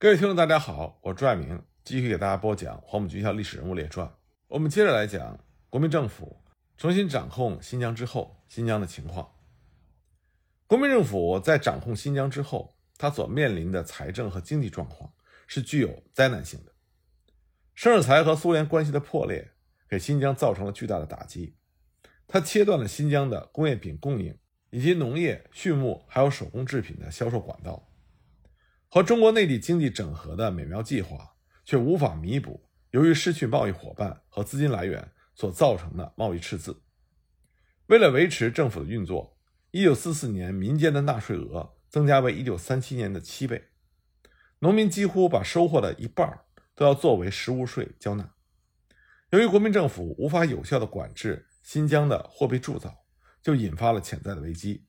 各位听众，大家好，我朱爱明继续给大家播讲《黄埔军校历史人物列传》。我们接着来讲国民政府重新掌控新疆之后，新疆的情况。国民政府在掌控新疆之后，他所面临的财政和经济状况是具有灾难性的。盛世才和苏联关系的破裂，给新疆造成了巨大的打击。它切断了新疆的工业品供应，以及农业、畜牧还有手工制品的销售管道。和中国内地经济整合的美妙计划，却无法弥补由于失去贸易伙伴和资金来源所造成的贸易赤字。为了维持政府的运作，1944年民间的纳税额增加为1937年的七倍，农民几乎把收获的一半都要作为实物税交纳。由于国民政府无法有效地管制新疆的货币铸造，就引发了潜在的危机。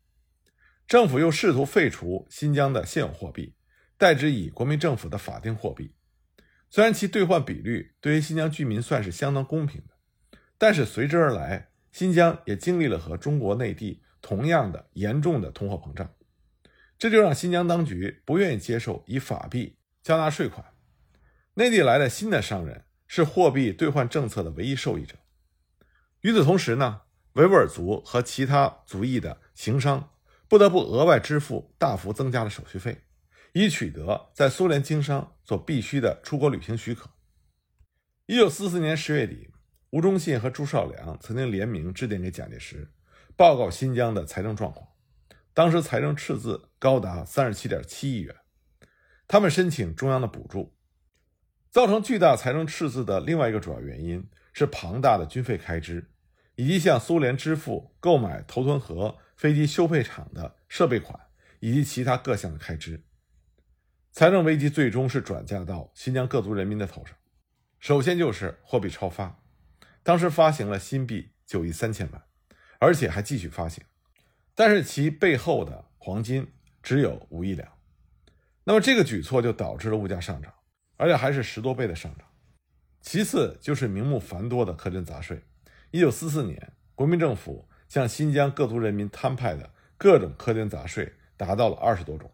政府又试图废除新疆的现有货币。代之以国民政府的法定货币，虽然其兑换比率对于新疆居民算是相当公平的，但是随之而来，新疆也经历了和中国内地同样的严重的通货膨胀，这就让新疆当局不愿意接受以法币交纳税款。内地来的新的商人是货币兑换政策的唯一受益者。与此同时呢，维吾尔族和其他族裔的行商不得不额外支付大幅增加的手续费。以取得在苏联经商所必须的出国旅行许可。一九四四年十月底，吴忠信和朱绍良曾经联名致电给蒋介石，报告新疆的财政状况。当时财政赤字高达三十七点七亿元，他们申请中央的补助。造成巨大财政赤字的另外一个主要原因是庞大的军费开支，以及向苏联支付购买头屯河飞机修配厂的设备款以及其他各项的开支。财政危机最终是转嫁到新疆各族人民的头上。首先就是货币超发，当时发行了新币九亿三千万，而且还继续发行，但是其背后的黄金只有五亿两。那么这个举措就导致了物价上涨，而且还是十多倍的上涨。其次就是名目繁多的苛捐杂税。一九四四年，国民政府向新疆各族人民摊派的各种苛捐杂税达到了二十多种。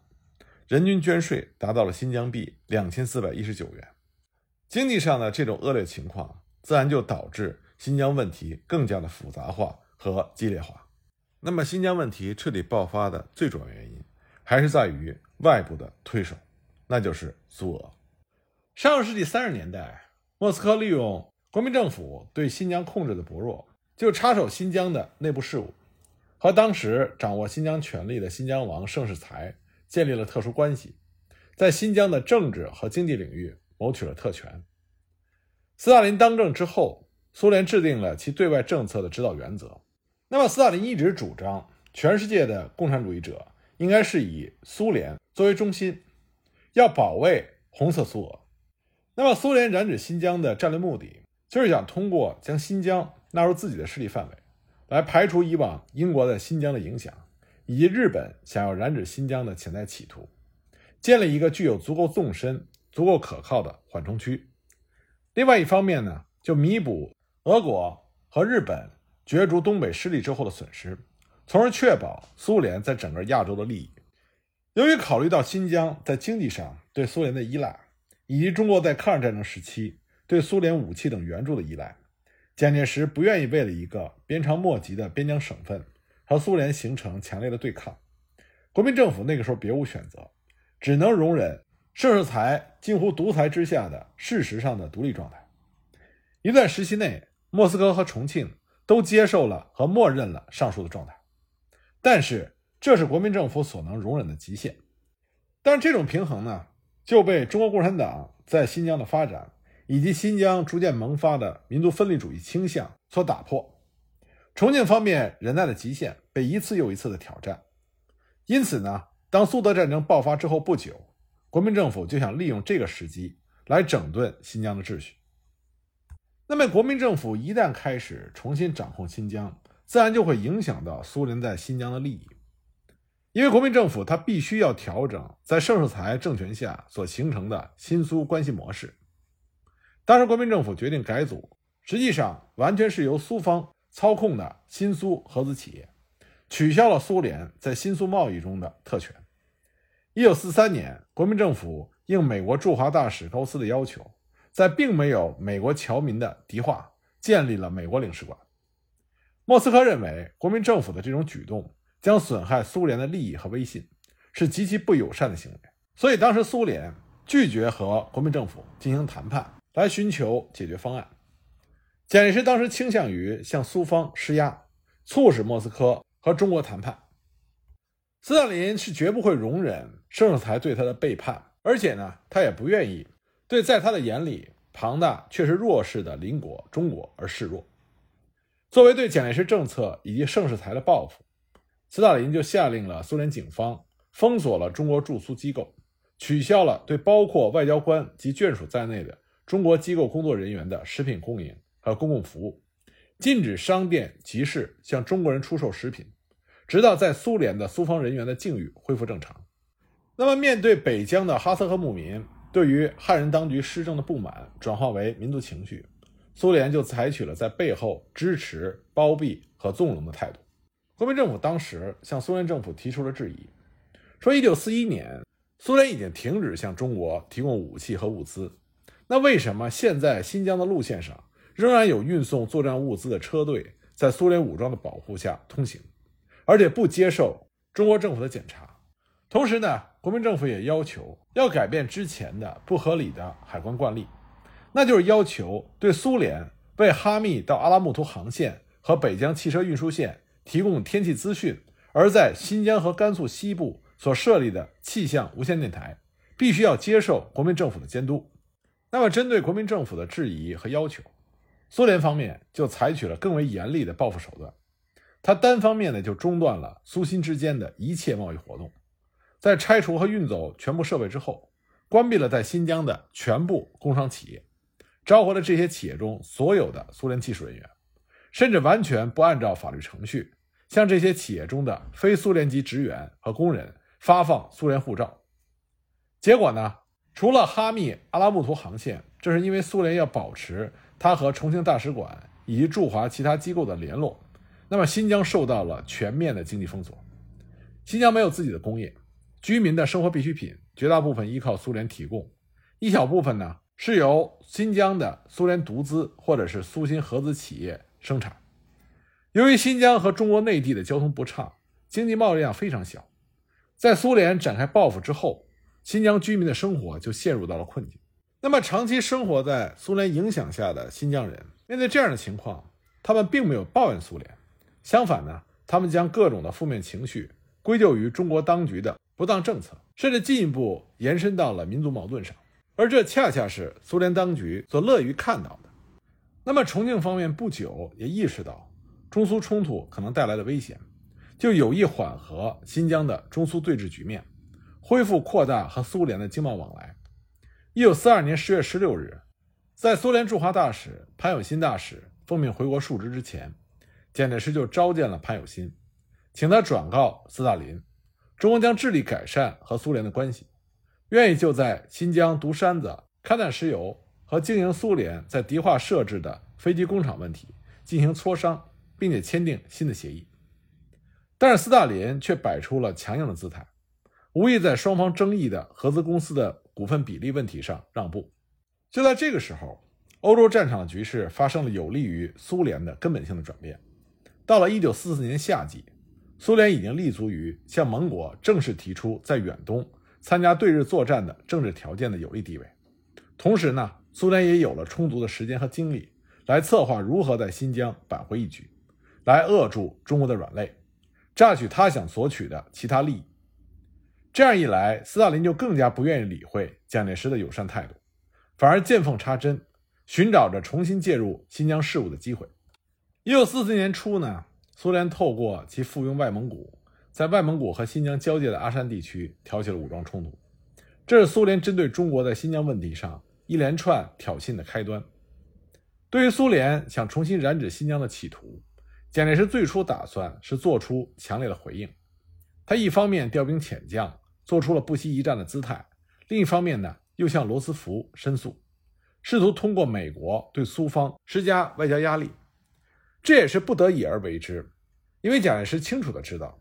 人均捐税达到了新疆币两千四百一十九元，经济上的这种恶劣情况，自然就导致新疆问题更加的复杂化和激烈化。那么，新疆问题彻底爆发的最主要原因，还是在于外部的推手，那就是苏俄。上个世纪三十年代，莫斯科利用国民政府对新疆控制的薄弱，就插手新疆的内部事务，和当时掌握新疆权力的新疆王盛世才。建立了特殊关系，在新疆的政治和经济领域谋取了特权。斯大林当政之后，苏联制定了其对外政策的指导原则。那么，斯大林一直主张，全世界的共产主义者应该是以苏联作为中心，要保卫红色苏俄。那么，苏联染指新疆的战略目的，就是想通过将新疆纳入自己的势力范围，来排除以往英国在新疆的影响。以及日本想要染指新疆的潜在企图，建立一个具有足够纵深、足够可靠的缓冲区。另外一方面呢，就弥补俄国和日本角逐东北失利之后的损失，从而确保苏联在整个亚洲的利益。由于考虑到新疆在经济上对苏联的依赖，以及中国在抗日战争时期对苏联武器等援助的依赖，蒋介石不愿意为了一个鞭长莫及的边疆省份。和苏联形成强烈的对抗，国民政府那个时候别无选择，只能容忍盛世才近乎独裁之下的事实上的独立状态。一段时期内，莫斯科和重庆都接受了和默认了上述的状态，但是这是国民政府所能容忍的极限。但是这种平衡呢，就被中国共产党在新疆的发展以及新疆逐渐萌发的民族分离主义倾向所打破。重庆方面忍耐的极限被一次又一次的挑战，因此呢，当苏德战争爆发之后不久，国民政府就想利用这个时机来整顿新疆的秩序。那么，国民政府一旦开始重新掌控新疆，自然就会影响到苏联在新疆的利益，因为国民政府它必须要调整在盛世才政权下所形成的新苏关系模式。当时，国民政府决定改组，实际上完全是由苏方。操控的新苏合资企业，取消了苏联在新苏贸易中的特权，一九四三年，国民政府应美国驻华大使高斯的要求，在并没有美国侨民的迪化建立了美国领事馆。莫斯科认为，国民政府的这种举动将损害苏联的利益和威信，是极其不友善的行为。所以，当时苏联拒绝和国民政府进行谈判，来寻求解决方案。蒋介石当时倾向于向苏方施压，促使莫斯科和中国谈判。斯大林是绝不会容忍盛世才对他的背叛，而且呢，他也不愿意对在他的眼里庞大却是弱势的邻国中国而示弱。作为对蒋介石政策以及盛世才的报复，斯大林就下令了苏联警方封锁了中国驻苏机构，取消了对包括外交官及眷属在内的中国机构工作人员的食品供应和公共服务，禁止商店集市向中国人出售食品。直到在苏联的苏方人员的境遇恢复正常，那么面对北疆的哈萨克牧民对于汉人当局施政的不满转化为民族情绪，苏联就采取了在背后支持、包庇和纵容的态度。国民政府当时向苏联政府提出了质疑，说1941年苏联已经停止向中国提供武器和物资，那为什么现在新疆的路线上仍然有运送作战物资的车队在苏联武装的保护下通行？而且不接受中国政府的检查，同时呢，国民政府也要求要改变之前的不合理的海关惯例，那就是要求对苏联为哈密到阿拉木图航线和北疆汽车运输线提供天气资讯，而在新疆和甘肃西部所设立的气象无线电台，必须要接受国民政府的监督。那么，针对国民政府的质疑和要求，苏联方面就采取了更为严厉的报复手段。他单方面的就中断了苏新之间的一切贸易活动，在拆除和运走全部设备之后，关闭了在新疆的全部工商企业，召回了这些企业中所有的苏联技术人员，甚至完全不按照法律程序向这些企业中的非苏联籍职员和工人发放苏联护照。结果呢，除了哈密阿拉木图航线，这是因为苏联要保持他和重庆大使馆以及驻华其他机构的联络。那么新疆受到了全面的经济封锁，新疆没有自己的工业，居民的生活必需品绝大部分依靠苏联提供，一小部分呢是由新疆的苏联独资或者是苏新合资企业生产。由于新疆和中国内地的交通不畅，经济贸易量非常小，在苏联展开报复之后，新疆居民的生活就陷入到了困境。那么长期生活在苏联影响下的新疆人面对这样的情况，他们并没有抱怨苏联。相反呢，他们将各种的负面情绪归咎于中国当局的不当政策，甚至进一步延伸到了民族矛盾上，而这恰恰是苏联当局所乐于看到的。那么，重庆方面不久也意识到中苏冲突可能带来的危险，就有意缓和新疆的中苏对峙局面，恢复扩大和苏联的经贸往来。一九四二年十月十六日，在苏联驻华大使潘有新大使奉命回国述职之前。蒋介石就召见了潘有新，请他转告斯大林，中国将致力改善和苏联的关系，愿意就在新疆独山子勘探石油和经营苏联在迪化设置的飞机工厂问题进行磋商，并且签订新的协议。但是斯大林却摆出了强硬的姿态，无意在双方争议的合资公司的股份比例问题上让步。就在这个时候，欧洲战场的局势发生了有利于苏联的根本性的转变。到了一九四四年夏季，苏联已经立足于向盟国正式提出在远东参加对日作战的政治条件的有利地位。同时呢，苏联也有了充足的时间和精力来策划如何在新疆扳回一局，来扼住中国的软肋，榨取他想索取的其他利益。这样一来，斯大林就更加不愿意理会蒋介石的友善态度，反而见缝插针，寻找着重新介入新疆事务的机会。一九四四年初呢，苏联透过其附庸外蒙古，在外蒙古和新疆交界的阿山地区挑起了武装冲突，这是苏联针对中国在新疆问题上一连串挑衅的开端。对于苏联想重新染指新疆的企图，蒋介石最初打算是做出强烈的回应。他一方面调兵遣将，做出了不惜一战的姿态；另一方面呢，又向罗斯福申诉，试图通过美国对苏方施加外交压力。这也是不得已而为之，因为蒋介石清楚的知道，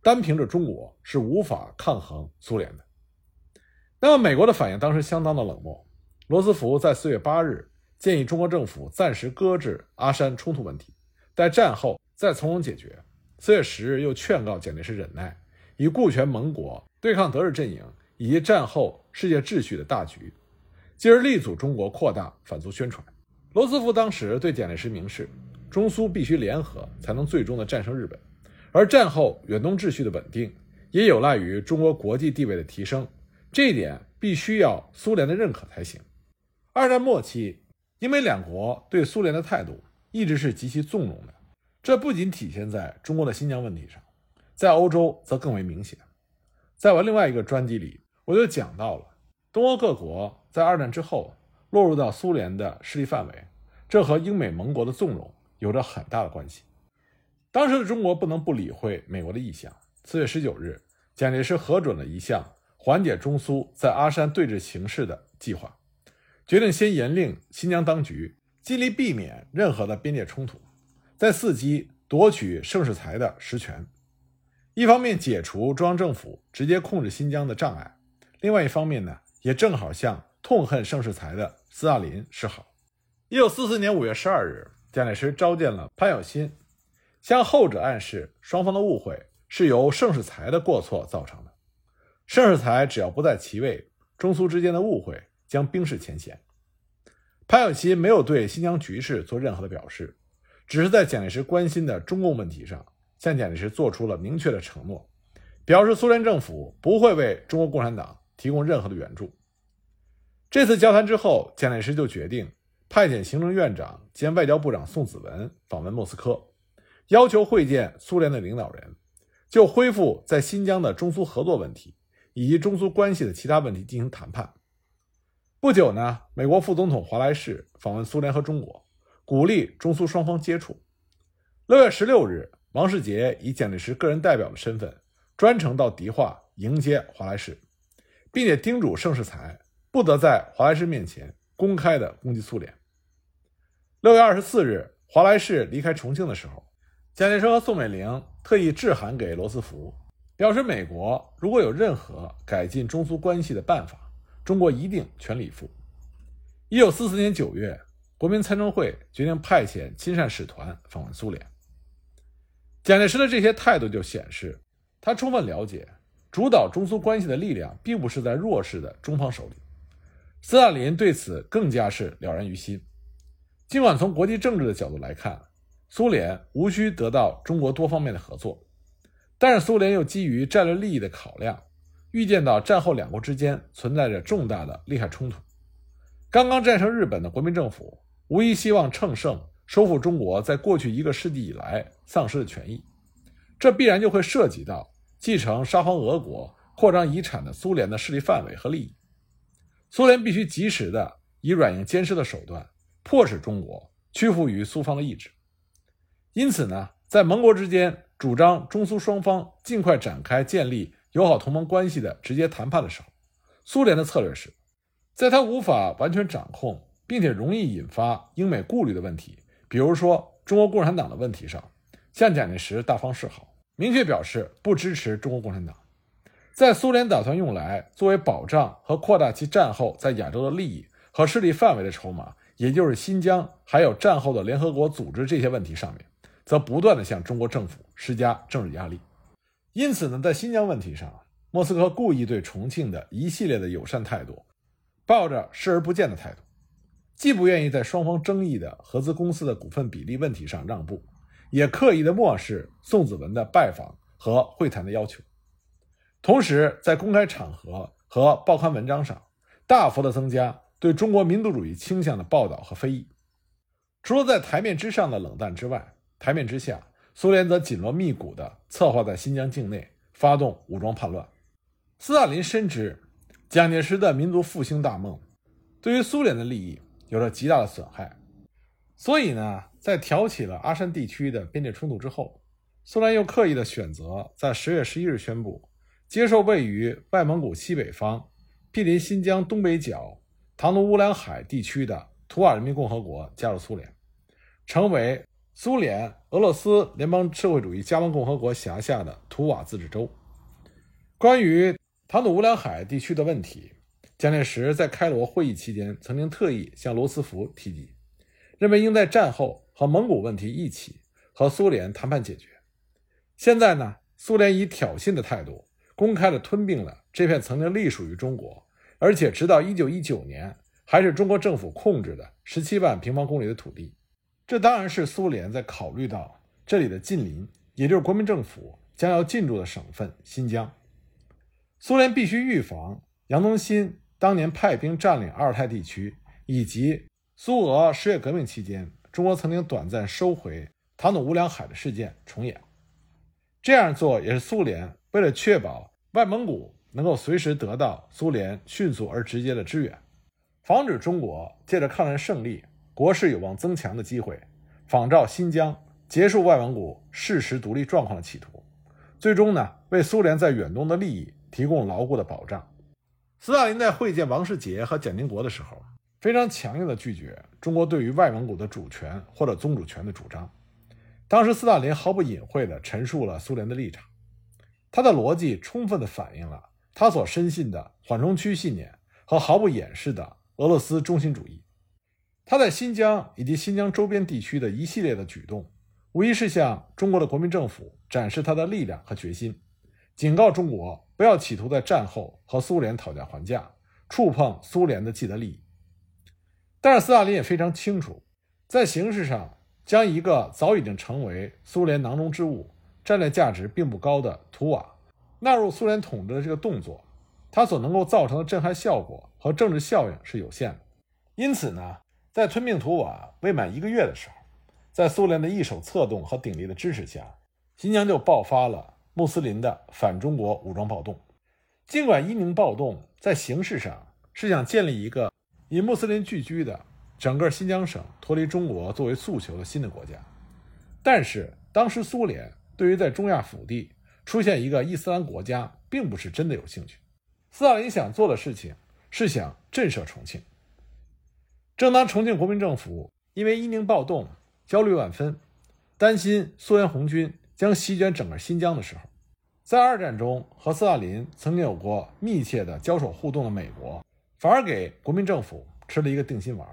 单凭着中国是无法抗衡苏联的。那么美国的反应当时相当的冷漠。罗斯福在四月八日建议中国政府暂时搁置阿山冲突问题，待战后再从容解决。四月十日又劝告蒋介石忍耐，以顾全盟国对抗德日阵营以及战后世界秩序的大局，继而力阻中国扩大反苏宣传。罗斯福当时对蒋介石明示，中苏必须联合才能最终的战胜日本，而战后远东秩序的稳定也有赖于中国国际地位的提升，这一点必须要苏联的认可才行。二战末期，英美两国对苏联的态度一直是极其纵容的，这不仅体现在中国的新疆问题上，在欧洲则更为明显。在我另外一个专辑里，我就讲到了东欧各国在二战之后落入到苏联的势力范围，这和英美盟国的纵容有着很大的关系。当时的中国不能不理会美国的意向。四月十九日，蒋介石核准了一项缓解中苏在阿山对峙形势的计划。决定先严令新疆当局尽力避免任何的边界冲突，再伺机夺取盛世才的实权。一方面解除中央政府直接控制新疆的障碍，另外一方面呢，也正好向痛恨盛世才的斯大林示好。一九四四年五月十二日，蒋介石召见了潘有新，向后者暗示双方的误会是由盛世才的过错造成的。盛世才只要不在其位，中苏之间的误会。将冰释前嫌。潘有新没有对新疆局势做任何的表示，只是在蒋介石关心的中共问题上，向蒋介石做出了明确的承诺，表示苏联政府不会为中国共产党提供任何的援助。这次交谈之后，蒋介石就决定派遣行政院长兼外交部长宋子文访问莫斯科，要求会见苏联的领导人，就恢复在新疆的中苏合作问题以及中苏关系的其他问题进行谈判。不久呢，美国副总统华莱士访问苏联和中国，鼓励中苏双方接触。六月十六日，王世杰以蒋介石个人代表的身份，专程到迪化迎接华莱士，并且叮嘱盛世才不得在华莱士面前公开的攻击苏联。六月二十四日，华莱士离开重庆的时候，蒋介石和宋美龄特意致函给罗斯福，表示美国如果有任何改进中苏关系的办法。中国一定全力以赴。一九四四年九月，国民参政会决定派遣亲善使团访问苏联。蒋介石的这些态度就显示，他充分了解主导中苏关系的力量并不是在弱势的中方手里。斯大林对此更加是了然于心。尽管从国际政治的角度来看，苏联无需得到中国多方面的合作，但是苏联又基于战略利益的考量。预见到战后两国之间存在着重大的利害冲突，刚刚战胜日本的国民政府无疑希望乘胜收复中国在过去一个世纪以来丧失的权益，这必然就会涉及到继承沙皇俄国扩张遗产的苏联的势力范围和利益。苏联必须及时的以软硬兼施的手段迫使中国屈服于苏方的意志。因此呢，在盟国之间主张中苏双方尽快展开建立。友好同盟关系的直接谈判的时候，苏联的策略是，在他无法完全掌控并且容易引发英美顾虑的问题，比如说中国共产党的问题上，向蒋介石大方示好，明确表示不支持中国共产党。在苏联打算用来作为保障和扩大其战后在亚洲的利益和势力范围的筹码，也就是新疆还有战后的联合国组织这些问题上面，则不断的向中国政府施加政治压力。因此呢，在新疆问题上，莫斯科故意对重庆的一系列的友善态度，抱着视而不见的态度，既不愿意在双方争议的合资公司的股份比例问题上让步，也刻意的漠视宋子文的拜访和会谈的要求，同时在公开场合和报刊文章上，大幅的增加对中国民族主义倾向的报道和非议。除了在台面之上的冷淡之外，台面之下。苏联则紧锣密鼓地策划在新疆境内发动武装叛乱。斯大林深知蒋介石的民族复兴大梦对于苏联的利益有着极大的损害，所以呢，在挑起了阿山地区的边界冲突之后，苏联又刻意地选择在十月十一日宣布接受位于外蒙古西北方、毗邻新疆东北角唐努乌梁海地区的图瓦人民共和国加入苏联，成为。苏联俄罗斯联邦社会主义加盟共和国辖下的图瓦自治州。关于唐努乌梁海地区的问题，蒋介石在开罗会议期间曾经特意向罗斯福提及，认为应在战后和蒙古问题一起和苏联谈判解决。现在呢，苏联以挑衅的态度公开的吞并了这片曾经隶属于中国，而且直到1919年还是中国政府控制的17万平方公里的土地。这当然是苏联在考虑到这里的近邻，也就是国民政府将要进驻的省份新疆。苏联必须预防杨东新当年派兵占领阿尔泰地区，以及苏俄十月革命期间中国曾经短暂收回唐努乌梁海的事件重演。这样做也是苏联为了确保外蒙古能够随时得到苏联迅速而直接的支援，防止中国借着抗战胜利、国势有望增强的机会，仿照新疆结束外蒙古事实独立状况的企图，最终呢为苏联在远东的利益提供牢固的保障。斯大林在会见王世杰和蒋经国的时候，非常强硬地拒绝中国对于外蒙古的主权或者宗主权的主张。当时，斯大林毫不隐晦地陈述了苏联的立场，他的逻辑充分地反映了他所深信的缓冲区信念和毫不掩饰的俄罗斯中心主义。他在新疆以及新疆周边地区的一系列的举动，无疑是向中国的国民政府展示他的力量和决心，警告中国不要企图在战后和苏联讨价还价，触碰苏联的既得利益。但是，斯大林也非常清楚，在形式上。将一个早已经成为苏联囊中之物、战略价值并不高的图瓦纳入苏联统治的这个动作，它所能够造成的震撼效果和政治效应是有限的。因此呢，在吞并图瓦未满一个月的时候，在苏联的一手策动和鼎力的支持下，新疆就爆发了穆斯林的反中国武装暴动。尽管伊宁暴动在形式上是想建立一个以穆斯林聚居的。整个新疆省脱离中国作为诉求的新的国家，但是当时苏联对于在中亚腹地出现一个伊斯兰国家，并不是真的有兴趣。斯大林想做的事情是想震慑重庆。正当重庆国民政府因为伊宁暴动焦虑万分，担心苏联红军将席卷整个新疆的时候，在二战中和斯大林曾经有过密切的交手互动的美国，反而给国民政府吃了一个定心丸。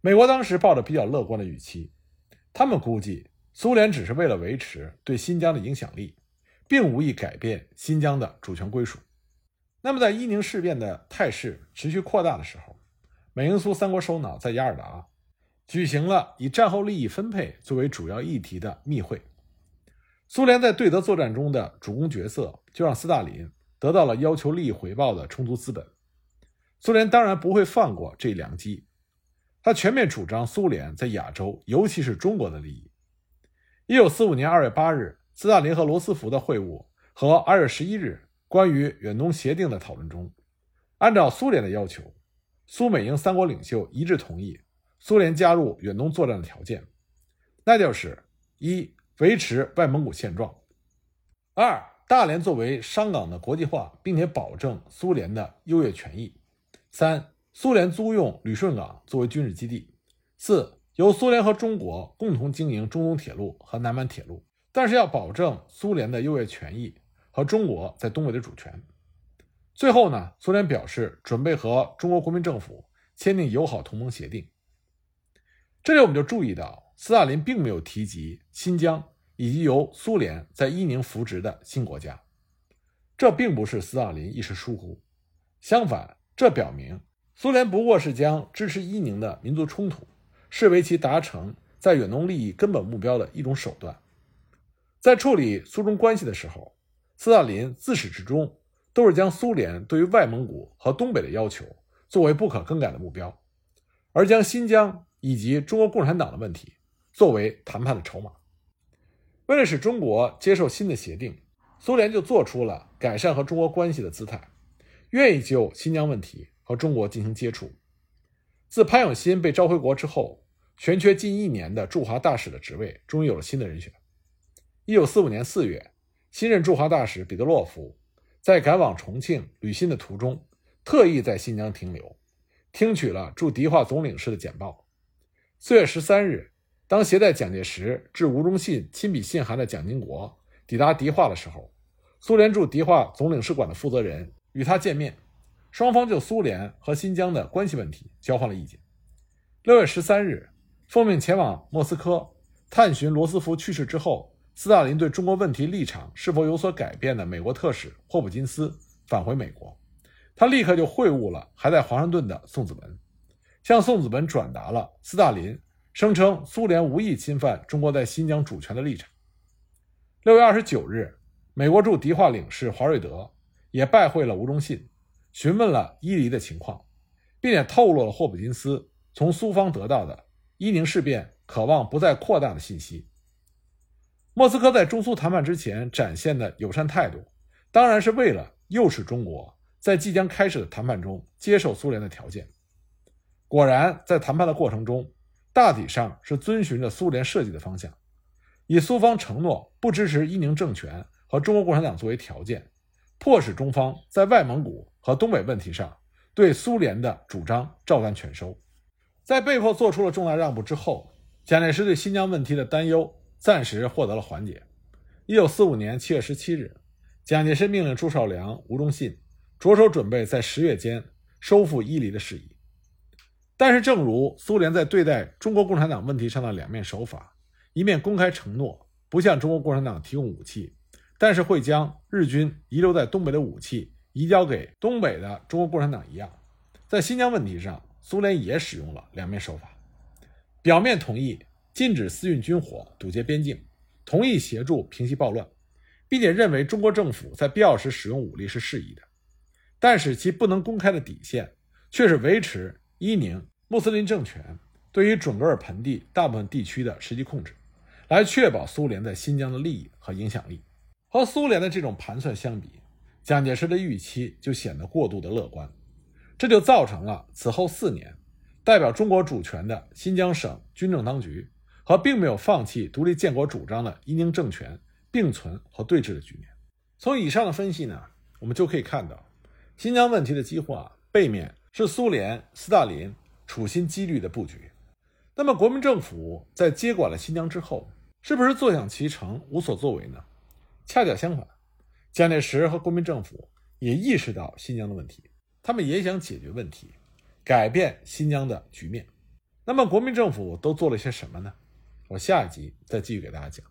美国当时抱着比较乐观的预期，他们估计苏联只是为了维持对新疆的影响力，并无意改变新疆的主权归属。那么，在伊宁事变的态势持续扩大的时候，美英苏三国首脑在雅尔达举行了以战后利益分配作为主要议题的密会。苏联在对德作战中的主攻角色，就让斯大林得到了要求利益回报的充足资本。苏联当然不会放过这一良机。他全面主张苏联在亚洲，尤其是中国的利益。一九四五年二月八日，斯大林和罗斯福的会晤和二月十一日关于远东协定的讨论中，按照苏联的要求，苏美英三国领袖一致同意苏联加入远东作战的条件，那就是一维持外蒙古现状；二大连作为商港的国际化，并且保证苏联的优越权益；三。苏联租用旅顺港作为军事基地。四，由苏联和中国共同经营中东铁路和南满铁路，但是要保证苏联的优越权益和中国在东北的主权。最后呢，苏联表示准备和中国国民政府签订友好同盟协定。这里我们就注意到，斯大林并没有提及新疆以及由苏联在伊宁扶植的新国家。这并不是斯大林一时疏忽，相反，这表明。苏联不过是将支持伊宁的民族冲突视为其达成在远东利益根本目标的一种手段。在处理苏中关系的时候，斯大林自始至终都是将苏联对于外蒙古和东北的要求作为不可更改的目标，而将新疆以及中国共产党的问题作为谈判的筹码。为了使中国接受新的协定，苏联就做出了改善和中国关系的姿态，愿意就新疆问题。和中国进行接触。自潘永新被召回国之后，悬缺近一年的驻华大使的职位终于有了新的人选。一九四五年四月，新任驻华大使彼得洛夫在赶往重庆履新的途中，特意在新疆停留，听取了驻迪化总领事的简报。四月十三日，当携带蒋介石致吴忠信亲笔信函的蒋经国抵达迪化的时候，苏联驻迪化总领事馆的负责人与他见面。双方就苏联和新疆的关系问题交换了意见。六月十三日，奉命前往莫斯科探寻罗斯福去世之后斯大林对中国问题立场是否有所改变的美国特使霍普金斯返回美国，他立刻就会晤了还在华盛顿的宋子文，向宋子文转达了斯大林声称苏联无意侵犯中国在新疆主权的立场。六月二十九日，美国驻迪化领事华瑞德也拜会了吴忠信。询问了伊犁的情况，并且透露了霍普金斯从苏方得到的伊宁事变渴望不再扩大的信息。莫斯科在中苏谈判之前展现的友善态度，当然是为了诱使中国在即将开始的谈判中接受苏联的条件。果然，在谈判的过程中，大体上是遵循着苏联设计的方向，以苏方承诺不支持伊宁政权和中国共产党作为条件，迫使中方在外蒙古。和东北问题上，对苏联的主张照单全收。在被迫做出了重大让步之后，蒋介石对新疆问题的担忧暂时获得了缓解。一九四五年七月十七日，蒋介石命令朱绍良、吴忠信着手准备在十月间收复伊犁的事宜。但是，正如苏联在对待中国共产党问题上的两面手法：一面公开承诺不向中国共产党提供武器，但是会将日军遗留在东北的武器。移交给东北的中国共产党一样，在新疆问题上，苏联也使用了两面手法：表面同意禁止私运军火、堵截边境，同意协助平息暴乱，并且认为中国政府在必要时使用武力是适宜的；但是其不能公开的底线，却是维持伊宁穆斯林政权对于准噶尔盆地大部分地区的实际控制，来确保苏联在新疆的利益和影响力。和苏联的这种盘算相比，蒋介石的预期就显得过度的乐观，这就造成了此后四年，代表中国主权的新疆省军政当局和并没有放弃独立建国主张的伊宁政权并存和对峙的局面。从以上的分析呢，我们就可以看到，新疆问题的激化背面是苏联斯大林处心积虑的布局。那么，国民政府在接管了新疆之后，是不是坐享其成、无所作为呢？恰恰相反。蒋介石和国民政府也意识到新疆的问题，他们也想解决问题，改变新疆的局面。那么，国民政府都做了些什么呢？我下一集再继续给大家讲。